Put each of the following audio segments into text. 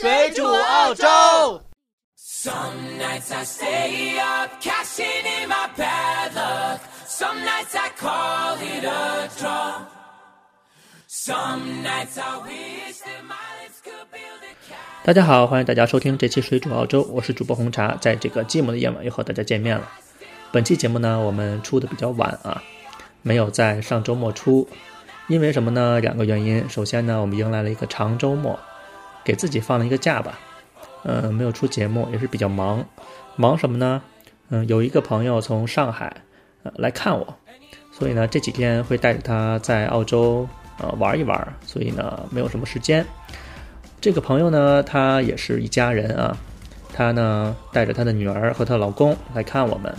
水煮澳洲。Some nights I stay up, cashing in my bad luck. Some nights I call it a draw. Some nights I wish that my lips could build a castle. 大家好，欢迎大家收听这期水煮澳洲，我是主播红茶，在这个寂寞的夜晚又和大家见面了。本期节目呢，我们出的比较晚啊，没有在上周末出，因为什么呢？两个原因。首先呢，我们迎来了一个长周末，给自己放了一个假吧。嗯、没有出节目，也是比较忙。忙什么呢？嗯、有一个朋友从上海呃来看我，所以呢这几天会带着他在澳洲呃玩一玩，所以呢没有什么时间。这个朋友呢，他也是一家人啊，他呢带着他的女儿和她老公来看我们，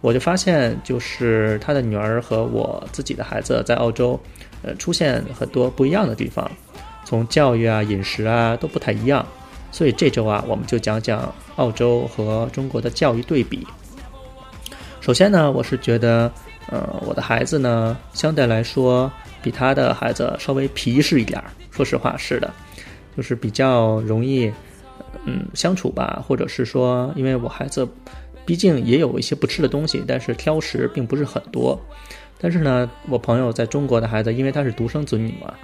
我就发现就是他的女儿和我自己的孩子在澳洲，呃，出现很多不一样的地方，从教育啊、饮食啊都不太一样，所以这周啊，我们就讲讲澳洲和中国的教育对比。首先呢，我是觉得，呃，我的孩子呢，相对来说比他的孩子稍微皮实一点儿。说实话，是的。就是比较容易，嗯，相处吧，或者是说，因为我孩子毕竟也有一些不吃的东西，但是挑食并不是很多。但是呢，我朋友在中国的孩子，因为他是独生子女嘛，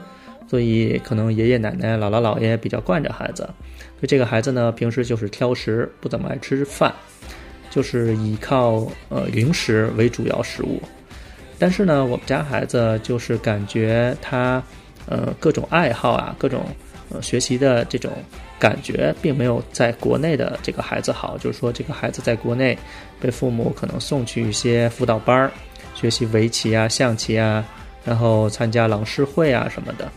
所以可能爷爷奶奶、姥姥姥爷比较惯着孩子，所以这个孩子呢，平时就是挑食，不怎么爱吃饭，就是依靠呃零食为主要食物。但是呢，我们家孩子就是感觉他呃各种爱好啊，各种。呃，学习的这种感觉并没有在国内的这个孩子好，就是说这个孩子在国内被父母可能送去一些辅导班儿，学习围棋啊、象棋啊，然后参加朗诗会啊什么的。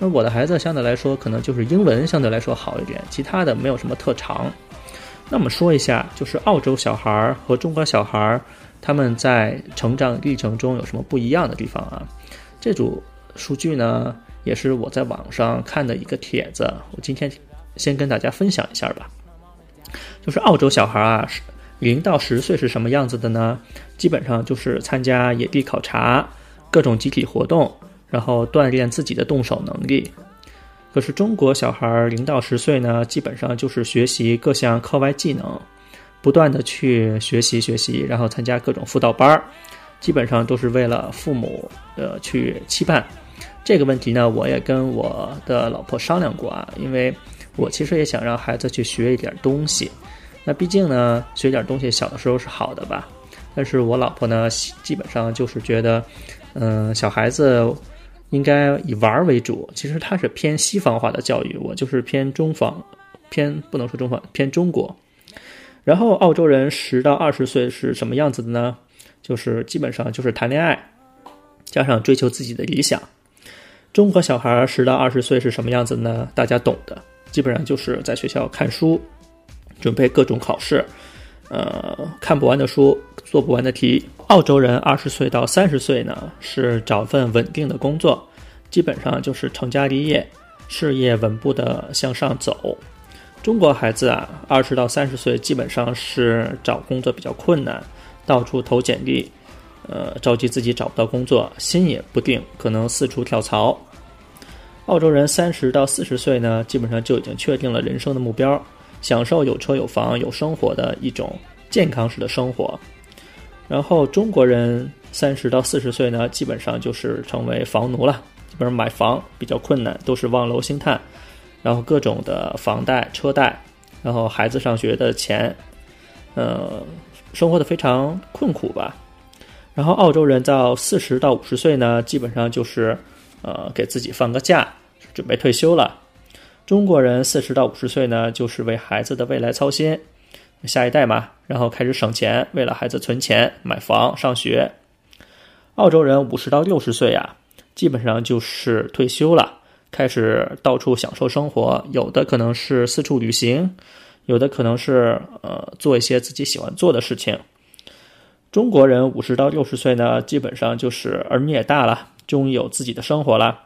那我的孩子相对来说可能就是英文相对来说好一点，其他的没有什么特长。那我们说一下，就是澳洲小孩和中国小孩他们在成长历程中有什么不一样的地方啊？这组数据呢？也是我在网上看的一个帖子，我今天先跟大家分享一下吧。就是澳洲小孩啊，零到十岁是什么样子的呢？基本上就是参加野地考察、各种集体活动，然后锻炼自己的动手能力。可是中国小孩零到十岁呢，基本上就是学习各项课外技能，不断的去学习学习，然后参加各种辅导班儿，基本上都是为了父母呃去期盼。这个问题呢，我也跟我的老婆商量过啊，因为我其实也想让孩子去学一点东西。那毕竟呢，学点东西小的时候是好的吧。但是我老婆呢，基本上就是觉得，嗯，小孩子应该以玩为主。其实它是偏西方化的教育，我就是偏中方，偏不能说中方，偏中国。然后澳洲人十到二十岁是什么样子的呢？就是基本上就是谈恋爱，加上追求自己的理想。中国小孩十到二十岁是什么样子呢？大家懂的，基本上就是在学校看书，准备各种考试，呃，看不完的书，做不完的题。澳洲人二十岁到三十岁呢，是找份稳定的工作，基本上就是成家立业，事业稳步的向上走。中国孩子啊，二十到三十岁基本上是找工作比较困难，到处投简历。呃，着急自己找不到工作，心也不定，可能四处跳槽。澳洲人三十到四十岁呢，基本上就已经确定了人生的目标，享受有车有房有生活的一种健康式的生活。然后中国人三十到四十岁呢，基本上就是成为房奴了，基本上买房比较困难，都是望楼兴叹，然后各种的房贷、车贷，然后孩子上学的钱，呃，生活的非常困苦吧。然后澳洲人到四十到五十岁呢，基本上就是，呃，给自己放个假，准备退休了。中国人四十到五十岁呢，就是为孩子的未来操心，下一代嘛，然后开始省钱，为了孩子存钱买房上学。澳洲人五十到六十岁啊，基本上就是退休了，开始到处享受生活，有的可能是四处旅行，有的可能是呃做一些自己喜欢做的事情。中国人五十到六十岁呢，基本上就是儿女也大了，终于有自己的生活了，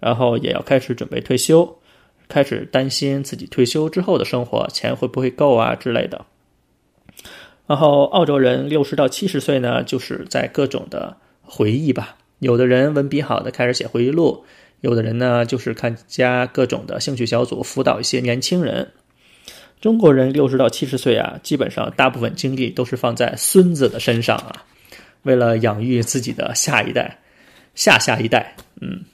然后也要开始准备退休，开始担心自己退休之后的生活钱会不会够啊之类的。然后澳洲人六十到七十岁呢，就是在各种的回忆吧，有的人文笔好的开始写回忆录，有的人呢就是看加各种的兴趣小组辅导一些年轻人。中国人六十到七十岁啊，基本上大部分精力都是放在孙子的身上啊，为了养育自己的下一代、下下一代。嗯，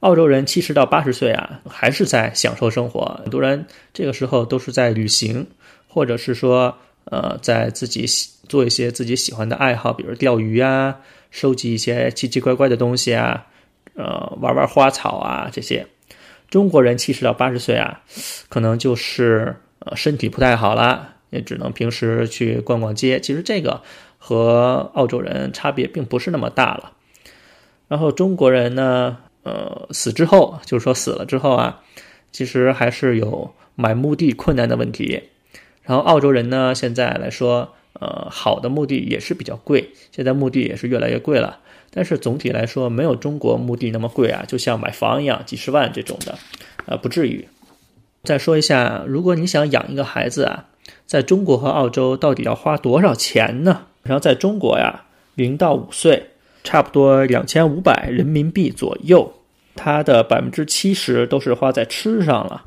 澳洲人七十到八十岁啊，还是在享受生活。很多人这个时候都是在旅行，或者是说呃，在自己做一些自己喜欢的爱好，比如钓鱼啊，收集一些奇奇怪怪的东西啊，呃，玩玩花草啊这些。中国人七十到八十岁啊，可能就是。呃，身体不太好了，也只能平时去逛逛街。其实这个和澳洲人差别并不是那么大了。然后中国人呢，呃，死之后，就是说死了之后啊，其实还是有买墓地困难的问题。然后澳洲人呢，现在来说，呃，好的墓地也是比较贵，现在墓地也是越来越贵了。但是总体来说，没有中国墓地那么贵啊，就像买房一样，几十万这种的，呃，不至于。再说一下，如果你想养一个孩子啊，在中国和澳洲到底要花多少钱呢？然后在中国呀，零到五岁差不多两千五百人民币左右，它的百分之七十都是花在吃上了，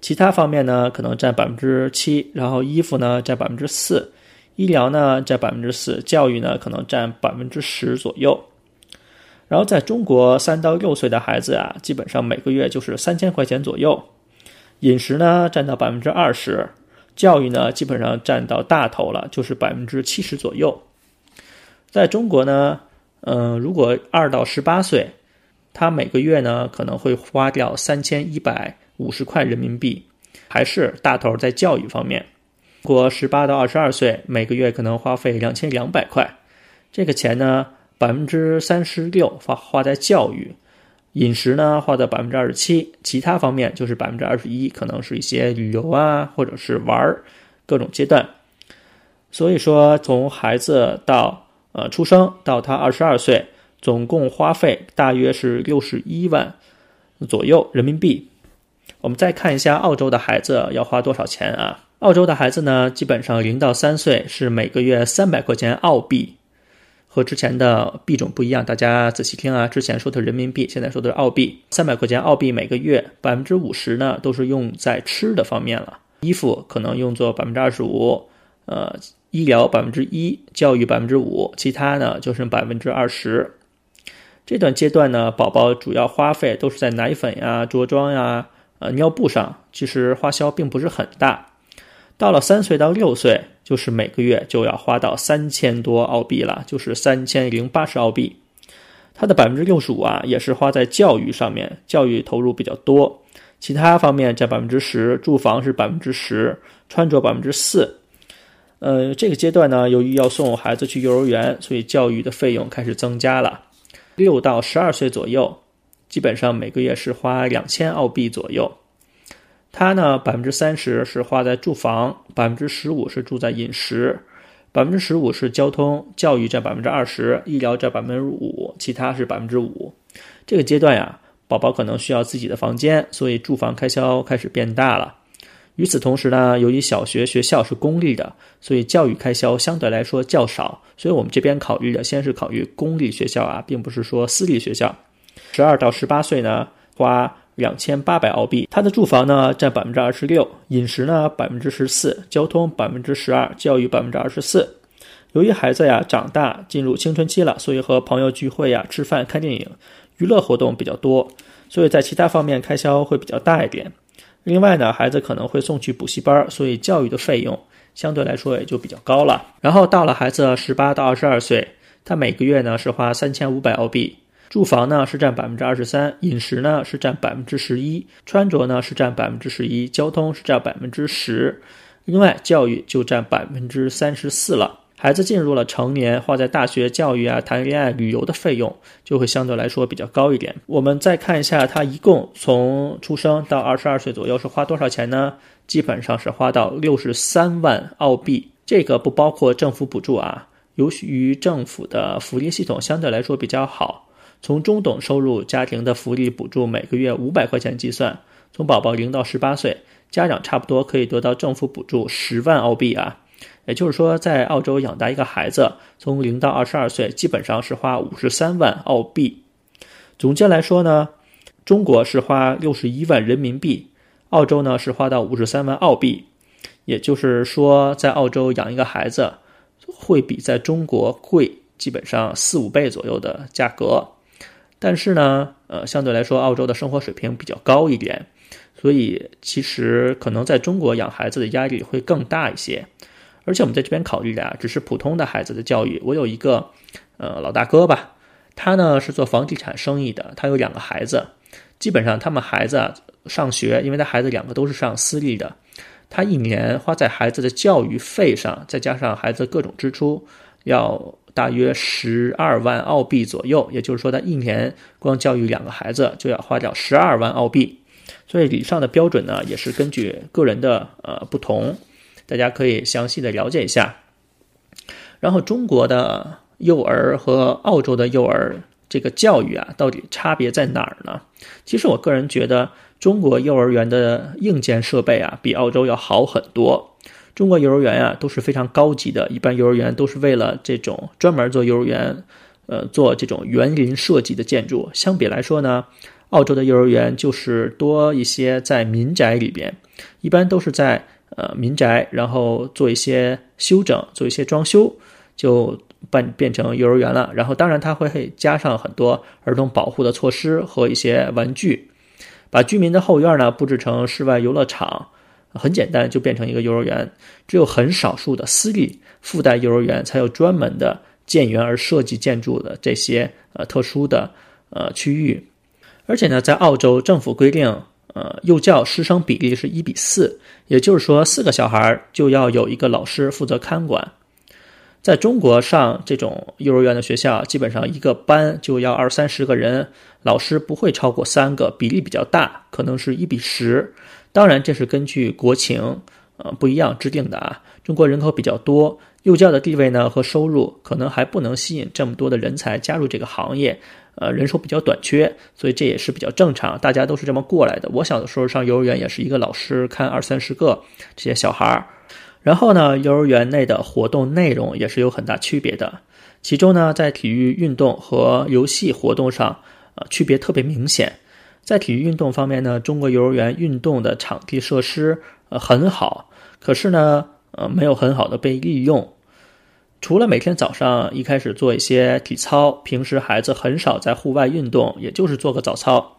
其他方面呢可能占百分之七，然后衣服呢占百分之四，医疗呢占百分之四，教育呢可能占百分之十左右。然后在中国，三到六岁的孩子啊，基本上每个月就是三千块钱左右。饮食呢占到百分之二十，教育呢基本上占到大头了，就是百分之七十左右。在中国呢，嗯，如果二到十八岁，他每个月呢可能会花掉三千一百五十块人民币，还是大头在教育方面。如果十八到二十二岁，每个月可能花费两千两百块，这个钱呢百分之三十六花花在教育。饮食呢，花到百分之二十七，其他方面就是百分之二十一，可能是一些旅游啊，或者是玩儿，各种阶段。所以说，从孩子到呃出生到他二十二岁，总共花费大约是六十一万左右人民币。我们再看一下澳洲的孩子要花多少钱啊？澳洲的孩子呢，基本上零到三岁是每个月三百块钱澳币。和之前的币种不一样，大家仔细听啊！之前说的人民币，现在说的是澳币，三百块钱澳币每个月，百分之五十呢都是用在吃的方面了，衣服可能用作百分之二十五，呃，医疗百分之一，教育百分之五，其他呢就剩百分之二十。这段阶段呢，宝宝主要花费都是在奶粉呀、着装呀、呃尿布上，其实花销并不是很大。到了三岁到六岁，就是每个月就要花到三千多澳币了，就是三千零八十澳币。它的百分之六十五啊，也是花在教育上面，教育投入比较多。其他方面占百分之十，住房是百分之十，穿着百分之四。呃，这个阶段呢，由于要送孩子去幼儿园，所以教育的费用开始增加了。六到十二岁左右，基本上每个月是花两千澳币左右。他呢，百分之三十是花在住房，百分之十五是住在饮食，百分之十五是交通、教育占百分之二十，医疗占百分之五，其他是百分之五。这个阶段呀，宝宝可能需要自己的房间，所以住房开销开始变大了。与此同时呢，由于小学学校是公立的，所以教育开销相对来说较少，所以我们这边考虑的先是考虑公立学校啊，并不是说私立学校。十二到十八岁呢，花。两千八百澳币，他的住房呢占百分之二十六，饮食呢百分之十四，交通百分之十二，教育百分之二十四。由于孩子呀长大进入青春期了，所以和朋友聚会呀、吃饭、看电影、娱乐活动比较多，所以在其他方面开销会比较大一点。另外呢，孩子可能会送去补习班，所以教育的费用相对来说也就比较高了。然后到了孩子十八到二十二岁，他每个月呢是花三千五百澳币。住房呢是占百分之二十三，饮食呢是占百分之十一，穿着呢是占百分之十一，交通是占百分之十，另外教育就占百分之三十四了。孩子进入了成年，花在大学教育啊、谈恋爱、旅游的费用就会相对来说比较高一点。我们再看一下，他一共从出生到二十二岁左右是花多少钱呢？基本上是花到六十三万澳币，这个不包括政府补助啊。由于政府的福利系统相对来说比较好。从中等收入家庭的福利补助每个月五百块钱计算，从宝宝零到十八岁，家长差不多可以得到政府补助十万澳币啊。也就是说，在澳洲养大一个孩子，从零到二十二岁，基本上是花五十三万澳币。总结来说呢，中国是花六十一万人民币，澳洲呢是花到五十三万澳币。也就是说，在澳洲养一个孩子会比在中国贵，基本上四五倍左右的价格。但是呢，呃，相对来说，澳洲的生活水平比较高一点，所以其实可能在中国养孩子的压力会更大一些。而且我们在这边考虑的啊，只是普通的孩子的教育。我有一个呃老大哥吧，他呢是做房地产生意的，他有两个孩子，基本上他们孩子上学，因为他孩子两个都是上私立的。他一年花在孩子的教育费上，再加上孩子各种支出，要大约十二万澳币左右。也就是说，他一年光教育两个孩子就要花掉十二万澳币。所以，以上的标准呢，也是根据个人的呃不同，大家可以详细的了解一下。然后，中国的幼儿和澳洲的幼儿这个教育啊，到底差别在哪儿呢？其实，我个人觉得。中国幼儿园的硬件设备啊，比澳洲要好很多。中国幼儿园啊都是非常高级的，一般幼儿园都是为了这种专门做幼儿园，呃，做这种园林设计的建筑。相比来说呢，澳洲的幼儿园就是多一些在民宅里边，一般都是在呃民宅，然后做一些修整，做一些装修，就办变成幼儿园了。然后当然它会加上很多儿童保护的措施和一些玩具。把居民的后院呢布置成室外游乐场，很简单就变成一个幼儿园。只有很少数的私立附带幼儿园才有专门的建园而设计建筑的这些呃特殊的呃区域。而且呢，在澳洲政府规定，呃幼教师生比例是一比四，也就是说四个小孩就要有一个老师负责看管。在中国上这种幼儿园的学校，基本上一个班就要二三十个人，老师不会超过三个，比例比较大，可能是一比十。当然，这是根据国情，呃不一样制定的啊。中国人口比较多，幼教的地位呢和收入可能还不能吸引这么多的人才加入这个行业，呃人手比较短缺，所以这也是比较正常，大家都是这么过来的。我小的时候上幼儿园也是一个老师看二三十个这些小孩儿。然后呢，幼儿园内的活动内容也是有很大区别的。其中呢，在体育运动和游戏活动上，呃，区别特别明显。在体育运动方面呢，中国幼儿园运动的场地设施呃很好，可是呢，呃，没有很好的被利用。除了每天早上一开始做一些体操，平时孩子很少在户外运动，也就是做个早操。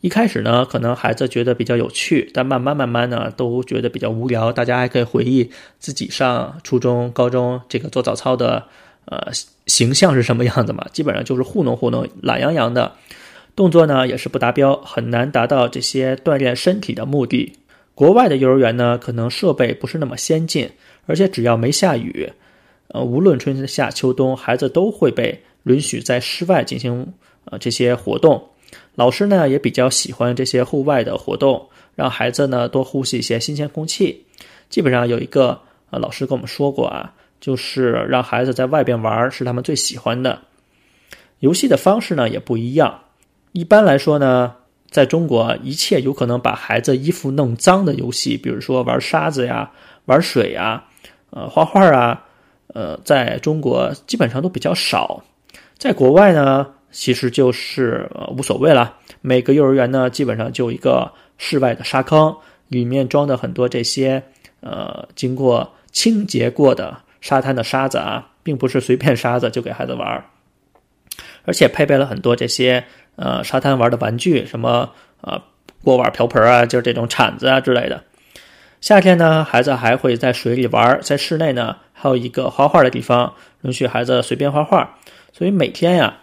一开始呢，可能孩子觉得比较有趣，但慢慢慢慢呢，都觉得比较无聊。大家还可以回忆自己上初中、高中这个做早操的，呃，形象是什么样子嘛？基本上就是糊弄糊弄、懒洋洋的，动作呢也是不达标，很难达到这些锻炼身体的目的。国外的幼儿园呢，可能设备不是那么先进，而且只要没下雨，呃，无论春夏秋冬，孩子都会被允许在室外进行呃这些活动。老师呢也比较喜欢这些户外的活动，让孩子呢多呼吸一些新鲜空气。基本上有一个呃老师跟我们说过啊，就是让孩子在外边玩是他们最喜欢的。游戏的方式呢也不一样。一般来说呢，在中国一切有可能把孩子衣服弄脏的游戏，比如说玩沙子呀、玩水呀、呃画画啊，呃，在中国基本上都比较少。在国外呢。其实就是呃无所谓了。每个幼儿园呢，基本上就一个室外的沙坑，里面装的很多这些呃经过清洁过的沙滩的沙子啊，并不是随便沙子就给孩子玩而且配备了很多这些呃沙滩玩的玩具，什么呃锅碗瓢盆啊，就是这种铲子啊之类的。夏天呢，孩子还会在水里玩，在室内呢还有一个画画的地方，允许孩子随便画画。所以每天呀。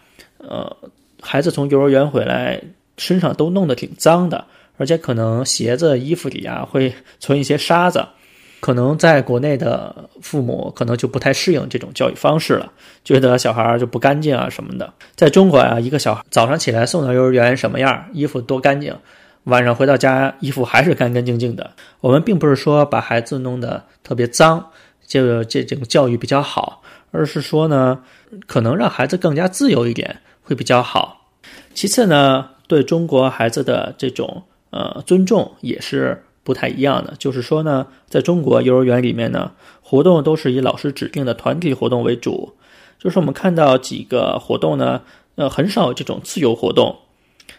呃，孩子从幼儿园回来，身上都弄得挺脏的，而且可能鞋子、衣服里啊会存一些沙子，可能在国内的父母可能就不太适应这种教育方式了，觉得小孩就不干净啊什么的。在中国啊，一个小孩早上起来送到幼儿园什么样，衣服多干净，晚上回到家衣服还是干干净净的。我们并不是说把孩子弄得特别脏，就这种教育比较好，而是说呢，可能让孩子更加自由一点。会比较好。其次呢，对中国孩子的这种呃尊重也是不太一样的。就是说呢，在中国幼儿园里面呢，活动都是以老师指定的团体活动为主。就是我们看到几个活动呢，呃，很少有这种自由活动。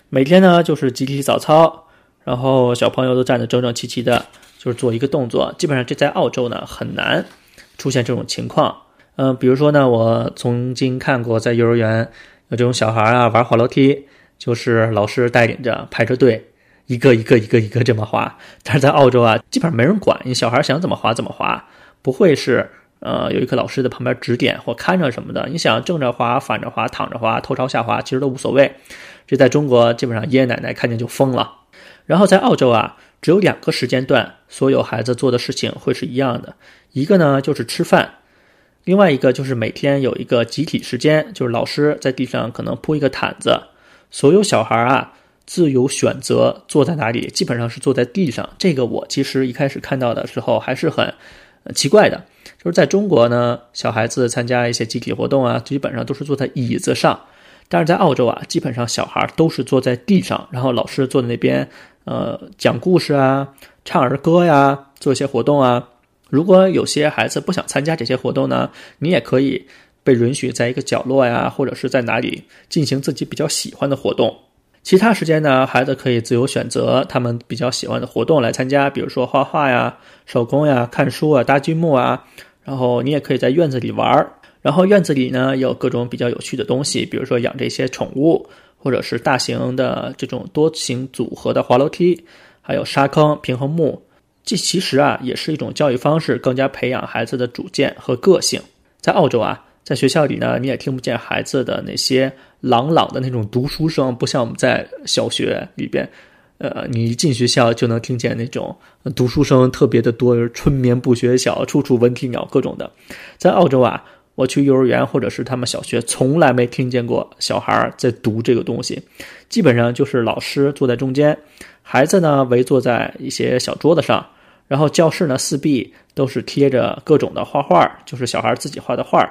每天呢就是集体早操，然后小朋友都站得整整齐齐的，就是做一个动作。基本上这在澳洲呢很难出现这种情况。嗯，比如说呢，我曾经看过在幼儿园有这种小孩啊玩滑楼梯，就是老师带领着排着队，一个一个一个一个这么滑。但是在澳洲啊，基本上没人管你小孩想怎么滑怎么滑，不会是呃有一个老师在旁边指点或看着什么的。你想正着滑、反着滑、躺着滑、头朝下滑，其实都无所谓。这在中国基本上爷爷奶奶看见就疯了。然后在澳洲啊，只有两个时间段，所有孩子做的事情会是一样的，一个呢就是吃饭。另外一个就是每天有一个集体时间，就是老师在地上可能铺一个毯子，所有小孩啊自由选择坐在哪里，基本上是坐在地上。这个我其实一开始看到的时候还是很奇怪的，就是在中国呢，小孩子参加一些集体活动啊，基本上都是坐在椅子上，但是在澳洲啊，基本上小孩都是坐在地上，然后老师坐在那边，呃，讲故事啊，唱儿歌呀，做一些活动啊。如果有些孩子不想参加这些活动呢，你也可以被允许在一个角落呀，或者是在哪里进行自己比较喜欢的活动。其他时间呢，孩子可以自由选择他们比较喜欢的活动来参加，比如说画画呀、手工呀、看书啊、搭积木啊。然后你也可以在院子里玩儿。然后院子里呢有各种比较有趣的东西，比如说养这些宠物，或者是大型的这种多形组合的滑楼梯，还有沙坑、平衡木。这其实啊，也是一种教育方式，更加培养孩子的主见和个性。在澳洲啊，在学校里呢，你也听不见孩子的那些朗朗的那种读书声，不像我们在小学里边，呃，你一进学校就能听见那种读书声特别的多，春眠不觉晓，处处闻啼鸟，各种的。在澳洲啊，我去幼儿园或者是他们小学，从来没听见过小孩在读这个东西，基本上就是老师坐在中间，孩子呢围坐在一些小桌子上。然后教室呢四壁都是贴着各种的画画，就是小孩自己画的画。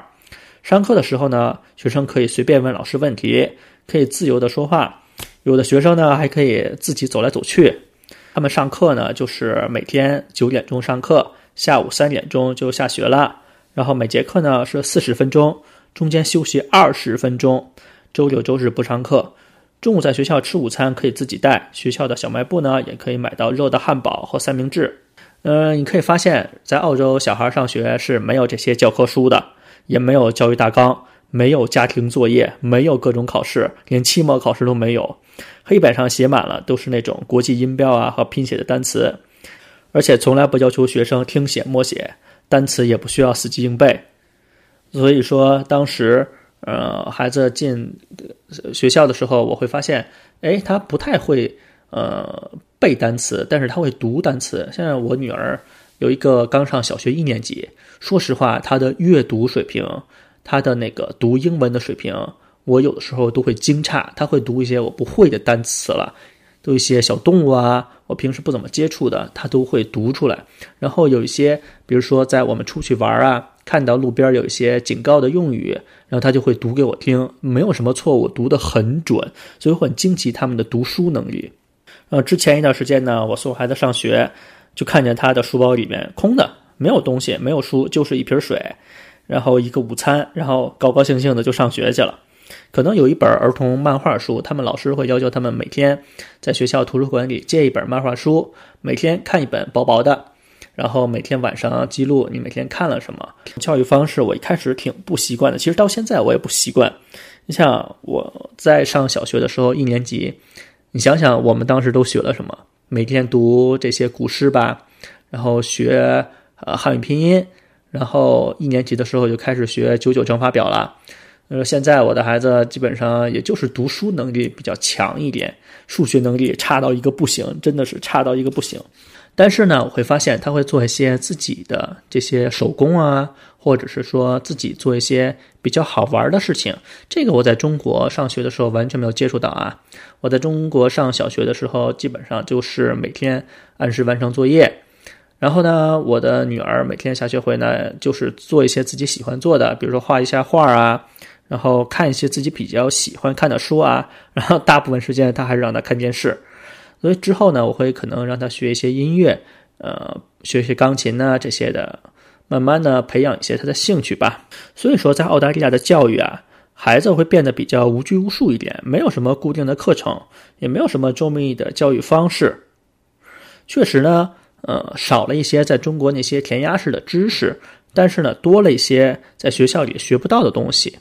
上课的时候呢，学生可以随便问老师问题，可以自由的说话。有的学生呢还可以自己走来走去。他们上课呢就是每天九点钟上课，下午三点钟就下学了。然后每节课呢是四十分钟，中间休息二十分钟。周六周日不上课。中午在学校吃午餐可以自己带，学校的小卖部呢也可以买到热的汉堡和三明治。呃，你可以发现，在澳洲，小孩上学是没有这些教科书的，也没有教育大纲，没有家庭作业，没有各种考试，连期末考试都没有。黑板上写满了都是那种国际音标啊和拼写的单词，而且从来不要求学生听写默写，单词也不需要死记硬背。所以说，当时呃孩子进学校的时候，我会发现，哎，他不太会呃。背单词，但是他会读单词。现在我女儿有一个刚上小学一年级，说实话，她的阅读水平，她的那个读英文的水平，我有的时候都会惊诧。她会读一些我不会的单词了，都一些小动物啊，我平时不怎么接触的，她都会读出来。然后有一些，比如说在我们出去玩啊，看到路边有一些警告的用语，然后她就会读给我听，没有什么错误，读得很准，所以我很惊奇他们的读书能力。呃，之前一段时间呢，我送孩子上学，就看见他的书包里面空的，没有东西，没有书，就是一瓶水，然后一个午餐，然后高高兴兴的就上学去了。可能有一本儿童漫画书，他们老师会要求他们每天在学校图书馆里借一本漫画书，每天看一本薄薄的，然后每天晚上记录你每天看了什么。教育方式我一开始挺不习惯的，其实到现在我也不习惯。你像我在上小学的时候，一年级。你想想，我们当时都学了什么？每天读这些古诗吧，然后学呃汉语拼音，然后一年级的时候就开始学九九乘法表了。呃，现在我的孩子基本上也就是读书能力比较强一点，数学能力差到一个不行，真的是差到一个不行。但是呢，我会发现他会做一些自己的这些手工啊。或者是说自己做一些比较好玩的事情，这个我在中国上学的时候完全没有接触到啊。我在中国上小学的时候，基本上就是每天按时完成作业。然后呢，我的女儿每天下学回来就是做一些自己喜欢做的，比如说画一下画啊，然后看一些自己比较喜欢看的书啊。然后大部分时间他还是让他看电视。所以之后呢，我会可能让他学一些音乐，呃，学学钢琴呐这些的。慢慢的培养一些他的兴趣吧。所以说，在澳大利亚的教育啊，孩子会变得比较无拘无束一点，没有什么固定的课程，也没有什么周密的教育方式。确实呢，呃，少了一些在中国那些填鸭式的知识，但是呢，多了一些在学校里学不到的东西。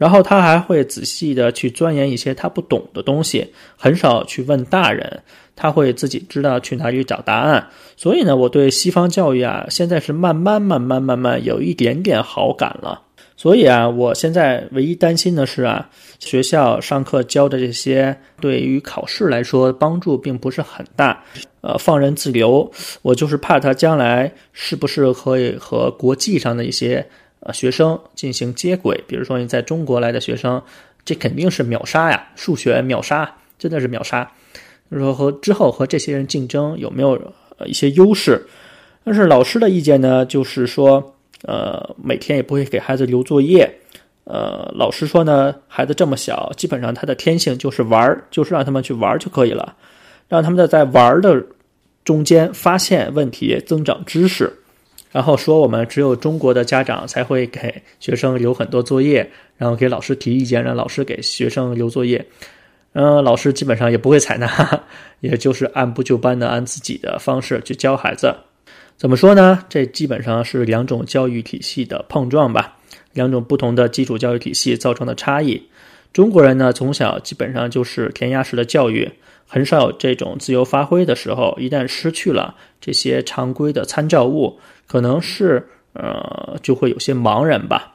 然后他还会仔细的去钻研一些他不懂的东西，很少去问大人，他会自己知道去哪里找答案。所以呢，我对西方教育啊，现在是慢慢慢慢慢慢有一点点好感了。所以啊，我现在唯一担心的是啊，学校上课教的这些对于考试来说帮助并不是很大。呃，放任自流，我就是怕他将来是不是可以和国际上的一些呃学生进行接轨。比如说你在中国来的学生，这肯定是秒杀呀，数学秒杀，真的是秒杀。就是说和之后和这些人竞争有没有呃一些优势？但是老师的意见呢，就是说。呃，每天也不会给孩子留作业。呃，老师说呢，孩子这么小，基本上他的天性就是玩儿，就是让他们去玩儿就可以了，让他们的在玩儿的中间发现问题，增长知识。然后说我们只有中国的家长才会给学生留很多作业，然后给老师提意见，让老师给学生留作业。嗯，老师基本上也不会采纳，也就是按部就班的按自己的方式去教孩子。怎么说呢？这基本上是两种教育体系的碰撞吧，两种不同的基础教育体系造成的差异。中国人呢，从小基本上就是填鸭式的教育，很少有这种自由发挥的时候。一旦失去了这些常规的参照物，可能是呃就会有些茫然吧。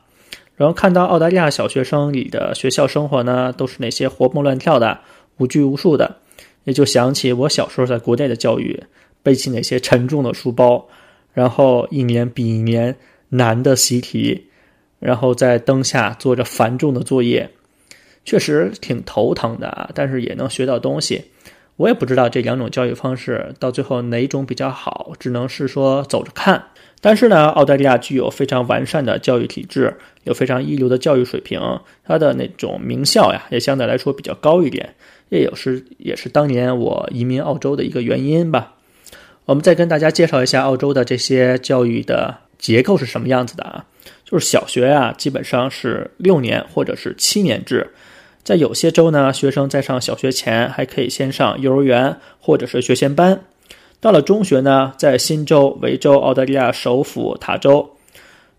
然后看到澳大利亚小学生里的学校生活呢，都是那些活蹦乱跳的、无拘无束的，也就想起我小时候在国内的教育。背起那些沉重的书包，然后一年比一年难的习题，然后在灯下做着繁重的作业，确实挺头疼的啊。但是也能学到东西。我也不知道这两种教育方式到最后哪种比较好，只能是说走着看。但是呢，澳大利亚具有非常完善的教育体制，有非常一流的教育水平，它的那种名校呀也相对来说比较高一点，也有是也是当年我移民澳洲的一个原因吧。我们再跟大家介绍一下澳洲的这些教育的结构是什么样子的啊？就是小学啊，基本上是六年或者是七年制，在有些州呢，学生在上小学前还可以先上幼儿园或者是学前班。到了中学呢，在新州、维州、澳大利亚首府塔州，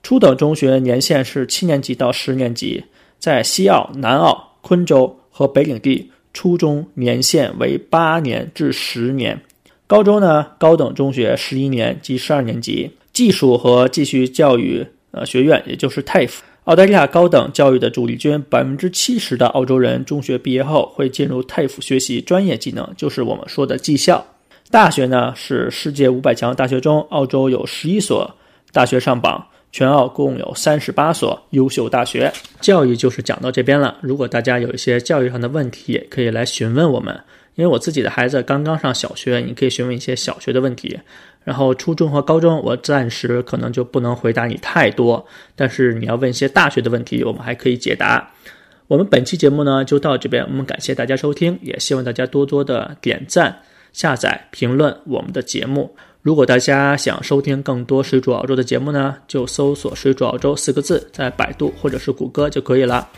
初等中学年限是七年级到十年级；在西澳、南澳、昆州和北领地，初中年限为八年至十年。高中呢，高等中学十一年及十二年级，技术和继续教育呃学院，也就是 TAFE。澳大利亚高等教育的主力军，百分之七十的澳洲人中学毕业后会进入 TAFE 学习专业技能，就是我们说的技校。大学呢是世界五百强大学中，澳洲有十一所大学上榜，全澳共有三十八所优秀大学。教育就是讲到这边了，如果大家有一些教育上的问题，可以来询问我们。因为我自己的孩子刚刚上小学，你可以询问一些小学的问题。然后初中和高中，我暂时可能就不能回答你太多。但是你要问一些大学的问题，我们还可以解答。我们本期节目呢就到这边，我们感谢大家收听，也希望大家多多的点赞、下载、评论我们的节目。如果大家想收听更多水煮澳洲的节目呢，就搜索“水煮澳洲”四个字，在百度或者是谷歌就可以了。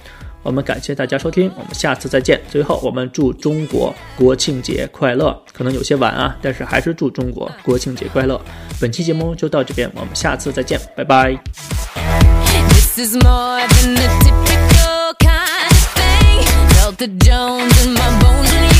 我们感谢大家收听，我们下次再见。最后，我们祝中国国庆节快乐！可能有些晚啊，但是还是祝中国国庆节快乐。本期节目就到这边，我们下次再见，拜拜。And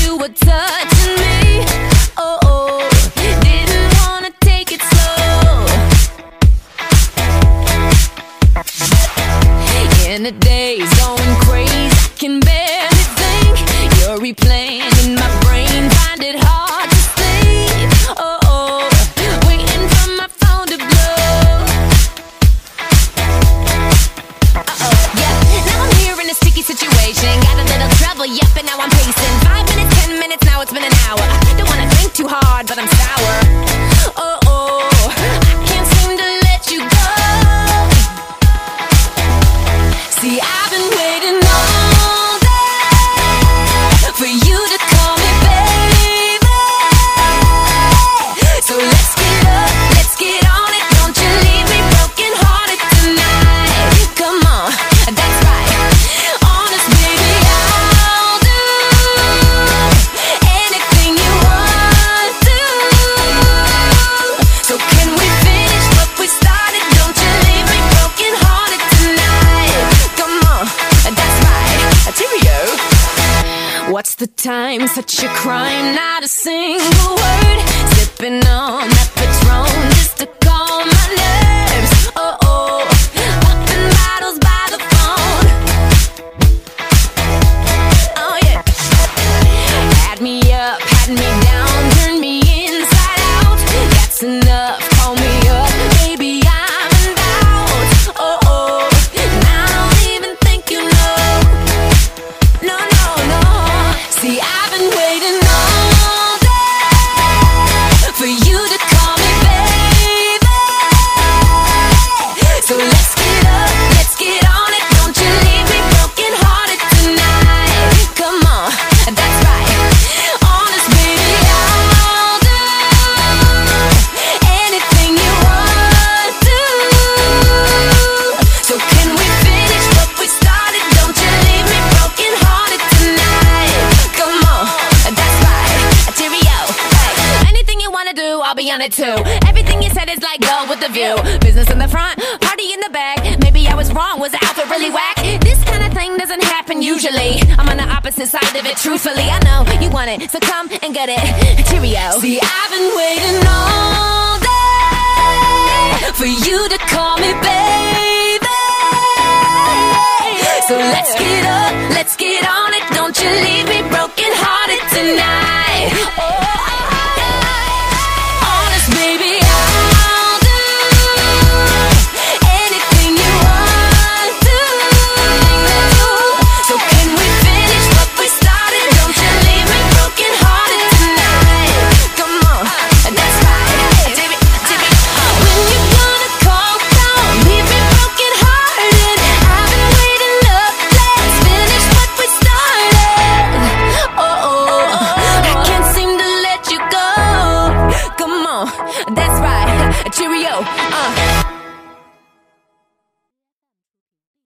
crime, such a crime, not a single word. Sipping on Truthfully, I know you want it, so come and get it. Cheerio. See, I've been waiting all day for you to call me baby. So let's get up, let's get on it. Don't you leave me broken hearted tonight. Oh.